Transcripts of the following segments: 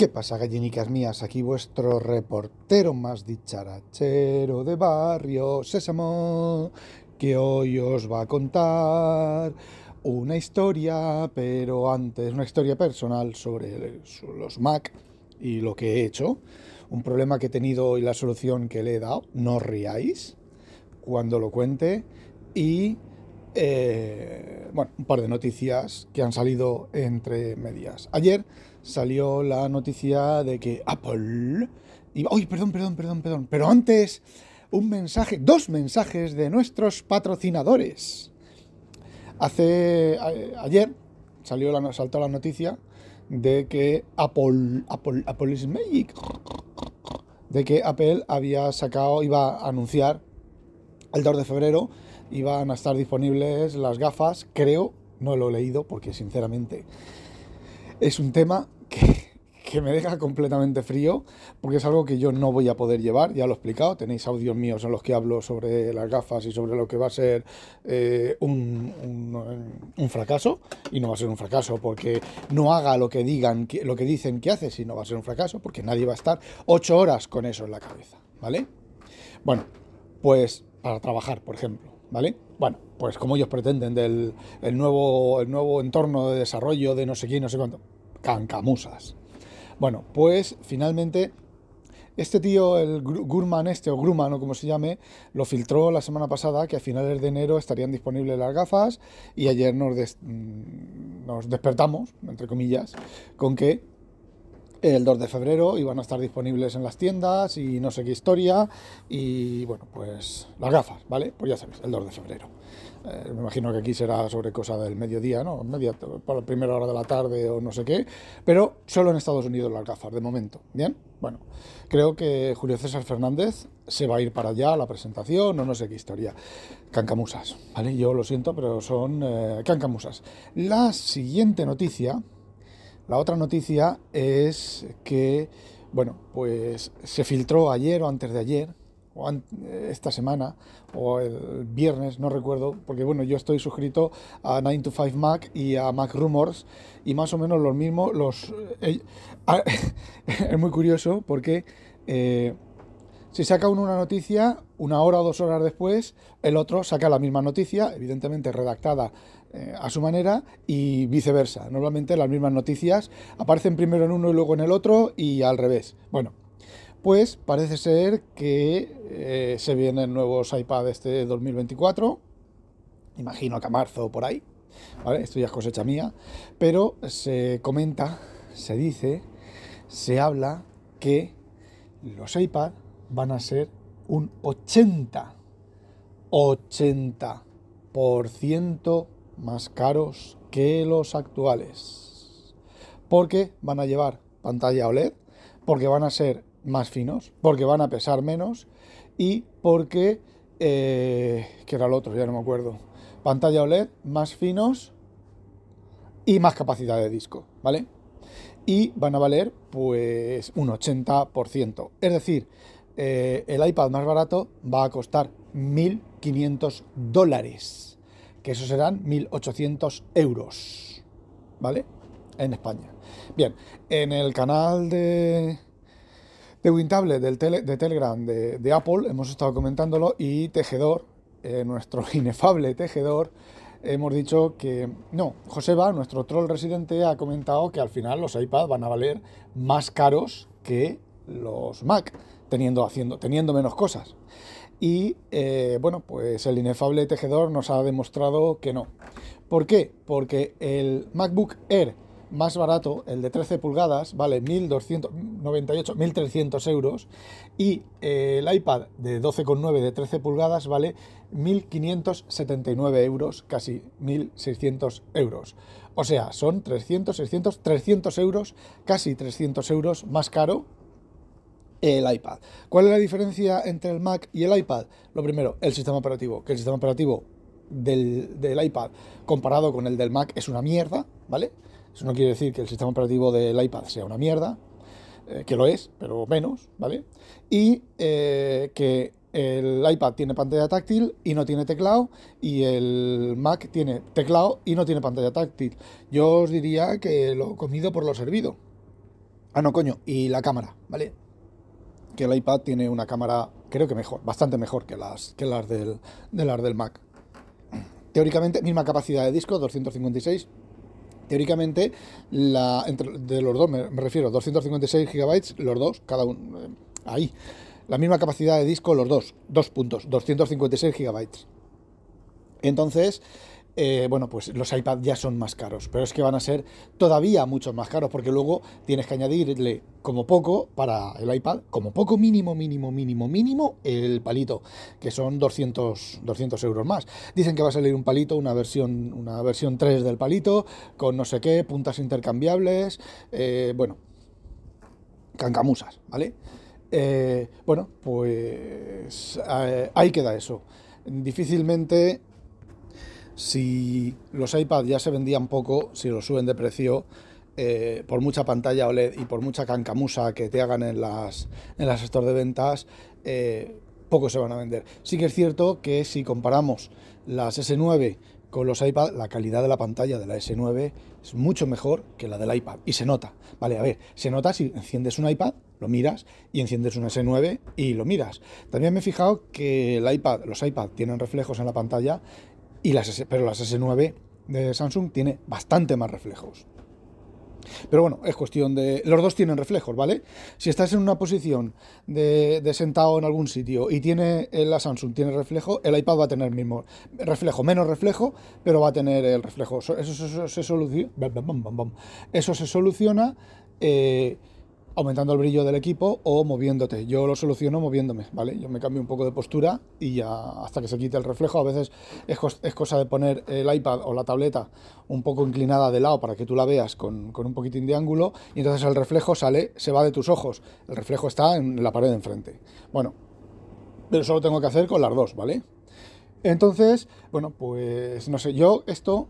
¿Qué pasa, gallinicas mías? Aquí vuestro reportero más dicharachero de barrio Sésamo, que hoy os va a contar una historia, pero antes una historia personal sobre los Mac y lo que he hecho, un problema que he tenido y la solución que le he dado, no riáis cuando lo cuente, y eh, bueno, un par de noticias que han salido entre medias. Ayer salió la noticia de que Apple iba... ¡Uy, perdón, perdón, perdón, perdón! Pero antes, un mensaje, dos mensajes de nuestros patrocinadores. Hace... ayer salió la, saltó la noticia de que Apple, Apple, Apple is Magic, de que Apple había sacado, iba a anunciar el 2 de febrero, iban a estar disponibles las gafas, creo, no lo he leído porque sinceramente es un tema que, me deja completamente frío, porque es algo que yo no voy a poder llevar, ya lo he explicado, tenéis audios míos en los que hablo sobre las gafas y sobre lo que va a ser eh, un, fracaso, y no va a ser un fracaso porque no haga lo que digan, lo que dicen que hace, sino va a ser un fracaso porque nadie va a estar ocho horas con eso en la cabeza, ¿vale? Bueno, pues para trabajar, por ejemplo, ¿vale? Bueno, pues como ellos pretenden del nuevo, el nuevo entorno de desarrollo de no sé quién, no sé cuánto. Cancamusas. Bueno, pues finalmente este tío, el Gurman este, o Grumman, o como se llame, lo filtró la semana pasada que a finales de enero estarían disponibles las gafas y ayer nos, mm, nos despertamos, entre comillas, con que el 2 de febrero iban a estar disponibles en las tiendas y no sé qué historia. Y bueno, pues las gafas, ¿vale? Pues ya sabes, el 2 de febrero. Eh, me imagino que aquí será sobre cosa del mediodía, ¿no? Por la primera hora de la tarde o no sé qué. Pero solo en Estados Unidos las gafas, de momento. ¿Bien? Bueno, creo que Julio César Fernández se va a ir para allá a la presentación o no sé qué historia. Cancamusas, ¿vale? Yo lo siento, pero son eh, cancamusas. La siguiente noticia la otra noticia es que, bueno, pues se filtró ayer o antes de ayer, o esta semana, o el viernes, no recuerdo, porque bueno, yo estoy suscrito a 9 to 5 Mac y a Mac Rumors, y más o menos los mismos, los... Eh, es muy curioso porque... Eh, si saca uno una noticia, una hora o dos horas después, el otro saca la misma noticia, evidentemente redactada eh, a su manera, y viceversa. Normalmente las mismas noticias aparecen primero en uno y luego en el otro, y al revés. Bueno, pues parece ser que eh, se vienen nuevos iPad este 2024. Imagino que a marzo o por ahí. Esto ya es cosecha mía. Pero se comenta, se dice, se habla que los iPad van a ser un 80, 80% más caros que los actuales. Porque van a llevar pantalla OLED, porque van a ser más finos, porque van a pesar menos y porque, eh, que era el otro, ya no me acuerdo, pantalla OLED más finos y más capacidad de disco, ¿vale? Y van a valer pues un 80%. Es decir, eh, el iPad más barato va a costar 1.500 dólares, que eso serán 1.800 euros, ¿vale? En España. Bien, en el canal de, de Wintable de Telegram de, Apple hemos estado comentándolo y Tejedor, eh, nuestro inefable Tejedor, hemos dicho que no, Joseba, nuestro troll residente, ha comentado que al final los iPads van a valer más caros que los Mac teniendo, haciendo, teniendo menos cosas. Y eh, bueno, pues el inefable tejedor nos ha demostrado que no. ¿Por qué? Porque el MacBook Air más barato, el de 13 pulgadas, vale 1.298, 1.300 euros y eh, el iPad de 12,9 de 13 pulgadas vale 1.579 euros, casi 1.600 euros. O sea, son 300, 600, 300 euros, casi 300 euros más caro el iPad. ¿Cuál es la diferencia entre el Mac y el iPad? Lo primero, el sistema operativo, que el sistema operativo del, iPad comparado con el del Mac es una mierda, ¿vale? Eso no quiere decir que el sistema operativo del iPad sea una mierda, eh, que lo es, pero menos, ¿vale? Y eh, que el iPad tiene pantalla táctil y no tiene teclado, y el Mac tiene teclado y no tiene pantalla táctil. Yo os diría que lo comido por lo servido. Ah, no, coño, y la cámara, ¿vale? Que el iPad tiene una cámara, creo que mejor, bastante mejor que las, que las, del, de las del Mac. Teóricamente, misma capacidad de disco, 256. Teóricamente, la, de los dos, me, refiero, 256 gigabytes, los dos, cada uno, eh, ahí. La misma capacidad de disco, los dos, dos puntos, 256 gigabytes. Entonces, eh, bueno, pues los iPad ya son más caros, pero es que van a ser todavía mucho más caros porque luego tienes que añadirle como poco para el iPad, como poco mínimo, mínimo, mínimo, mínimo, el palito, que son 200, 200 euros más. Dicen que va a salir un palito, una versión, una versión 3 del palito, con no sé qué, puntas intercambiables, eh, bueno, cancamusas, ¿vale? Eh, bueno, pues ahí queda eso. Difícilmente si los iPads ya se vendían poco, si los suben de precio, eh, por mucha pantalla OLED y por mucha cancamusa que te hagan en las, en las stores de ventas, eh, poco se van a vender. Sí que es cierto que si comparamos las S9 con los iPad, la calidad de la pantalla de la S9 es mucho mejor que la del iPad. Y se nota. Vale, a ver, se nota si enciendes un iPad, lo miras, y enciendes un S9 y lo miras. También me he fijado que el iPad, los iPad tienen reflejos en la pantalla y las pero las S9 de Samsung tiene bastante más reflejos. Pero bueno, es cuestión de... Los dos tienen reflejos, ¿vale? Si estás en una posición de, sentado en algún sitio y tiene la Samsung tiene reflejo, el iPad va a tener mismo reflejo, menos reflejo, pero va a tener el reflejo. Eso, se, soluciona, eso se soluciona eh, aumentando el brillo del equipo o moviéndote. Yo lo soluciono moviéndome, ¿vale? Yo me cambio un poco de postura y ya hasta que se quite el reflejo. A veces es, cosa de poner el iPad o la tableta un poco inclinada de lado para que tú la veas con, un poquitín de ángulo y entonces el reflejo sale, se va de tus ojos. El reflejo está en la pared de enfrente. Bueno, pero eso lo tengo que hacer con las dos, ¿vale? Entonces, bueno, pues no sé, yo esto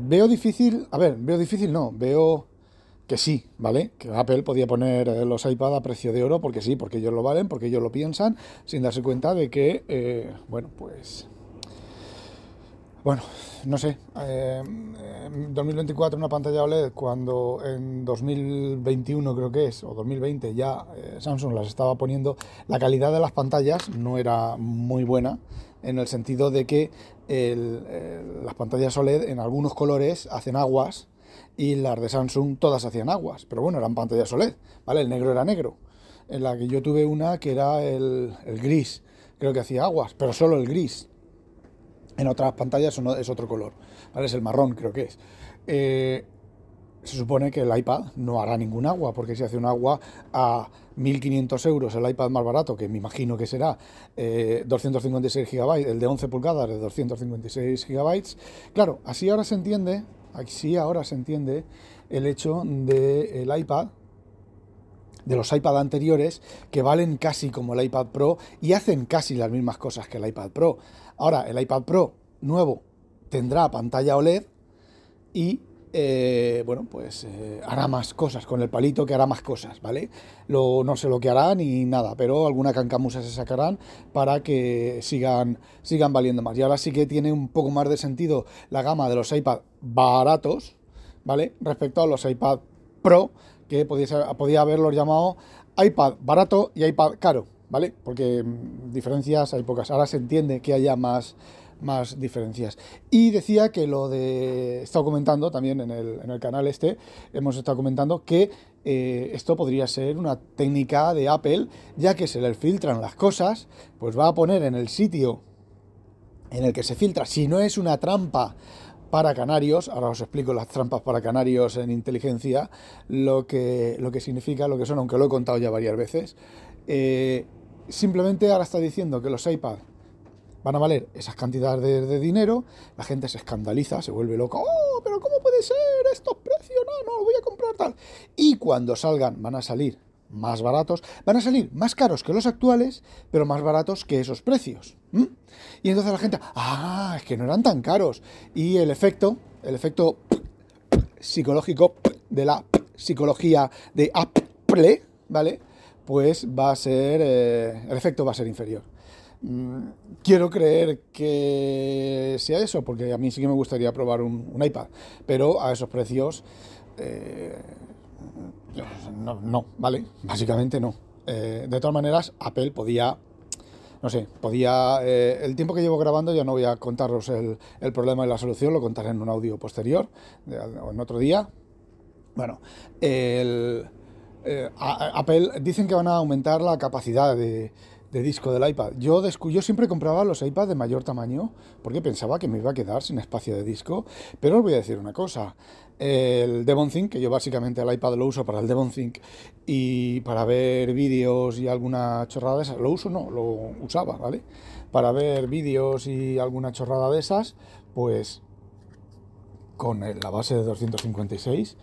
veo difícil, a ver, veo difícil, no, veo que sí, ¿vale? Que Apple podía poner eh, los iPad a precio de oro porque sí, porque ellos lo valen, porque ellos lo piensan, sin darse cuenta de que, eh, bueno, pues... Bueno, no sé, eh, en 2024 una pantalla OLED cuando en 2021 creo que es, o 2020 ya Samsung las estaba poniendo, la calidad de las pantallas no era muy buena en el sentido de que las pantallas OLED en algunos colores hacen aguas y las de Samsung todas hacían aguas, pero bueno, eran pantallas OLED, ¿vale? El negro era negro. En la que yo tuve una que era el, gris, creo que hacía aguas, pero solo el gris. En otras pantallas es otro color, ¿vale? Es el marrón, creo que es. Eh, se supone que el iPad no hará ningún agua, porque si hace un agua a 1.500 euros, el iPad más barato, que me imagino que será 256 eh, GB, el de 11 pulgadas de 256 GB, claro, así ahora se entiende Así ahora se entiende el hecho del iPad, de los iPad anteriores, que valen casi como el iPad Pro y hacen casi las mismas cosas que el iPad Pro. Ahora, el iPad Pro nuevo tendrá pantalla OLED y eh, bueno, pues eh, hará más cosas con el palito que hará más cosas, ¿vale? No sé lo que hará ni nada, pero alguna cancamusa se sacarán para que sigan, sigan valiendo más. Y ahora sí que tiene un poco más de sentido la gama de los iPad baratos, ¿vale? Respecto a los iPad Pro, que podía, podía haberlos llamado iPad barato y iPad caro, ¿vale? Porque mm, diferencias hay pocas. Ahora se entiende que haya más más diferencias. Y decía que lo de, he estado comentando también en el, en el canal este, hemos estado comentando que eh, esto podría ser una técnica de Apple, ya que se le filtran las cosas, pues va a poner en el sitio en el que se filtra, si no es una trampa para canarios, ahora os explico las trampas para canarios en inteligencia, lo que, lo que significa, lo que son, aunque lo he contado ya varias veces, eh, simplemente ahora está diciendo que los iPad van a valer esas cantidades de, dinero, la gente se escandaliza, se vuelve loca, oh, pero ¿cómo puede ser estos precios? No, no, lo voy a comprar tal. Y cuando salgan van a salir más baratos, van a salir más caros que los actuales, pero más baratos que esos precios. Y entonces la gente, ah, es que no eran tan caros. Y el efecto, el efecto psicológico de la psicología de Apple, ¿vale? Pues va a ser, eh, el efecto va a ser inferior. Mm, quiero creer que sea eso, porque a mí sí que me gustaría probar un, iPad, pero a esos precios, eh, no, no, ¿vale? Básicamente no. Eh, de todas maneras, Apple podía no sé, podía. Eh, el tiempo que llevo grabando ya no voy a contaros el, problema y la solución, lo contaré en un audio posterior, o en otro día. Bueno, el, Apple dicen que van a aumentar la capacidad de, disco del iPad. Yo, yo siempre compraba los iPads de mayor tamaño porque pensaba que me iba a quedar sin espacio de disco. Pero os voy a decir una cosa el Devon Think, que yo básicamente el iPad lo uso para el Devon Think y para ver vídeos y alguna chorrada de esas, lo uso no, lo usaba, ¿vale? Para ver vídeos y alguna chorrada de esas, pues con la base de 256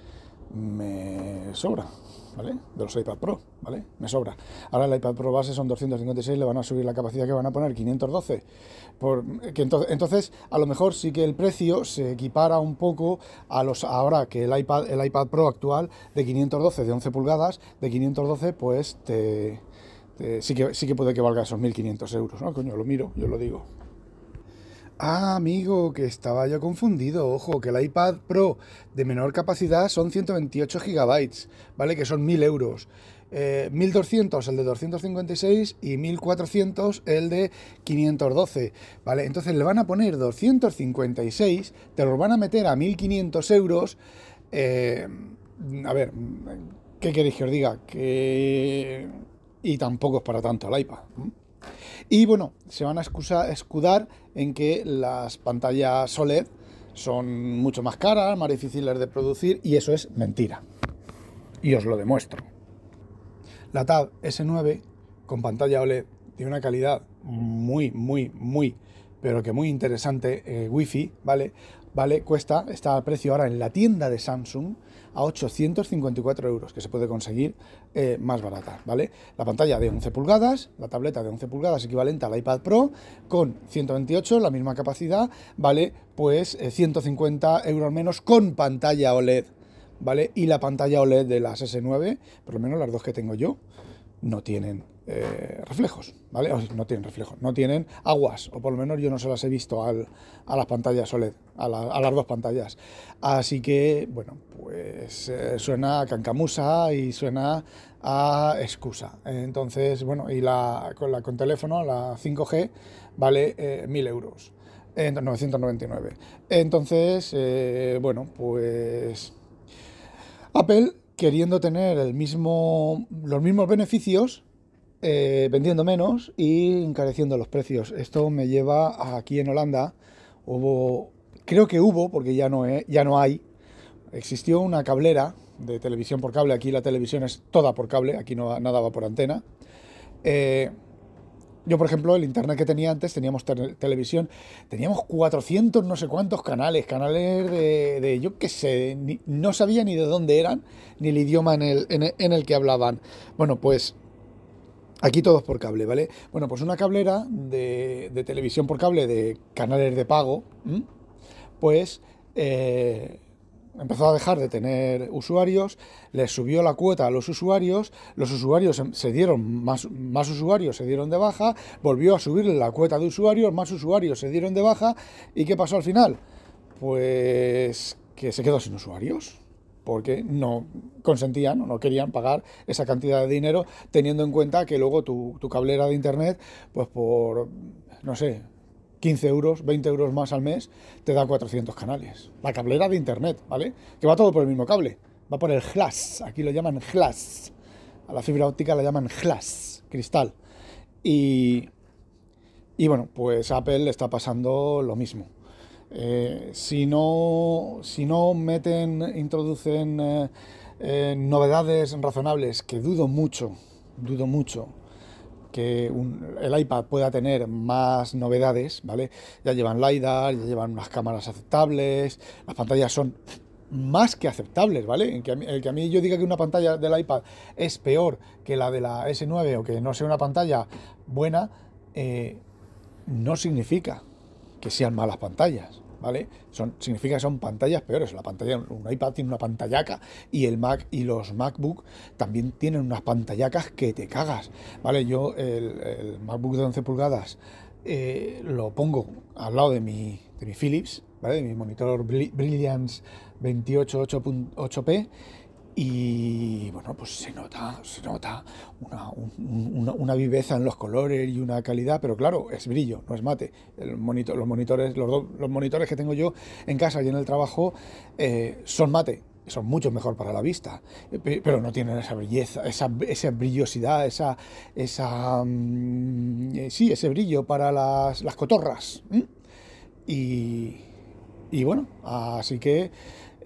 me sobra. ¿Vale? De los iPad Pro, ¿vale? Me sobra. Ahora el iPad Pro base son 256, le van a subir la capacidad que van a poner 512. Por, que entonces, entonces, a lo mejor sí que el precio se equipara un poco a los ahora que el iPad, el iPad Pro actual de 512, de 11 pulgadas, de 512, pues te, sí, que, sí que puede que valga esos 1.500 euros, ¿no? Coño, lo miro, yo lo digo. Ah, amigo, que estaba yo confundido. Ojo, que el iPad Pro de menor capacidad son 128 GB, ¿vale? Que son 1000 euros. 1200 eh, el de 256 y 1400 el de 512, ¿vale? Entonces le van a poner 256, te los van a meter a 1500 euros. Eh, a ver, ¿qué queréis que os diga? Que... Y tampoco es para tanto el iPad. Y bueno, se van a escudar en que las pantallas OLED son mucho más caras, más difíciles de producir y eso es mentira. Y os lo demuestro. La Tab S9 con pantalla OLED de una calidad muy, muy, muy, pero que muy interesante, eh, Wi-Fi, ¿vale? Vale, cuesta, está al precio ahora en la tienda de Samsung a 854 euros, que se puede conseguir eh, más barata, ¿vale? La pantalla de 11 pulgadas, la tableta de 11 pulgadas equivalente al iPad Pro, con 128, la misma capacidad, ¿vale? Pues 150 eh, euros menos con pantalla OLED, ¿vale? Y la pantalla OLED de las S9, por lo menos las dos que tengo yo, no tienen eh, reflejos, ¿vale? no tienen reflejos, no tienen aguas, o por lo menos yo no se las he visto a las pantallas OLED, a, las dos pantallas. Así que, bueno, pues eh, suena a cancamusa y suena a excusa. Entonces, bueno, y la con, la, con teléfono, la 5G, vale eh, 1000 euros. 999. Entonces, bueno, pues Apple queriendo tener los mismos beneficios, eh, vendiendo menos y encareciendo los precios. Esto me lleva aquí en Holanda, hubo, creo que hubo, porque ya no, ya no hay, existió una cablera de televisión por cable, aquí la televisión es toda por cable, aquí no, nada va por antena. Eh, yo, por ejemplo, el internet que tenía antes, teníamos televisión, teníamos 400 no sé cuántos canales, canales de, yo qué sé, no sabía ni de dónde eran, ni el idioma en el, en el que hablaban. Bueno, pues Aquí todos por cable, ¿vale? Bueno, pues una cablera de, televisión por cable de canales de pago, pues eh, empezó a dejar de tener usuarios, les subió la cuota a los usuarios, los usuarios se dieron, más, más usuarios se dieron de baja, volvió a subirle la cuota de usuarios, más usuarios se dieron de baja, ¿y qué pasó al final? Pues que se quedó sin usuarios porque no consentían o no querían pagar esa cantidad de dinero, teniendo en cuenta que luego tu, cablera de internet, pues por, no sé, 15 euros, 20 euros más al mes, te da 400 canales. La cablera de internet, ¿vale? Que va todo por el mismo cable, va por el glass, aquí lo llaman glass, a la fibra óptica la llaman glass, cristal. Y, y bueno, pues Apple le está pasando lo mismo. Eh, si, no, si no meten, introducen eh, eh, novedades razonables, que dudo mucho, dudo mucho que el iPad pueda tener más novedades, ¿vale? Ya llevan LiDAR, ya llevan unas cámaras aceptables, las pantallas son más que aceptables, ¿vale? El que, a mí, el que a mí yo diga que una pantalla del iPad es peor que la de la S9 o que no sea una pantalla buena, no significa que sean malas pantallas. ¿Vale? Son, significa que son pantallas peores. La pantalla, un iPad tiene una pantallaca y el Mac y los MacBook también tienen unas pantallacas que te cagas, ¿vale? Yo el, MacBook de 11 pulgadas eh, lo pongo al lado de mi, de mi Philips, ¿vale? De mi monitor Brilliance 288.8p y bueno, pues se nota, se nota una, viveza en los colores y una calidad, pero claro, es brillo, no es mate. Los, monitores, los, monitores que tengo yo en casa y en el trabajo eh, son mate, son mucho mejor para la vista, pero no tienen esa belleza, esa, esa brillosidad, esa, esa mm, eh, sí, ese brillo para las, las cotorras. Y, y bueno, así que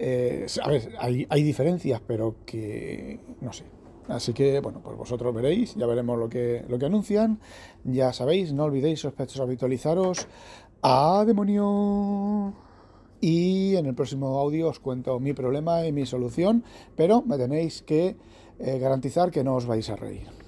eh, a ver, hay, diferencias, pero que no sé. Así que, bueno, pues vosotros veréis, ya veremos lo que, lo que anuncian. Ya sabéis, no olvidéis, sospechosos, habitualizaros. ¡A demonio! Y en el próximo audio os cuento mi problema y mi solución, pero me tenéis que eh, garantizar que no os vais a reír.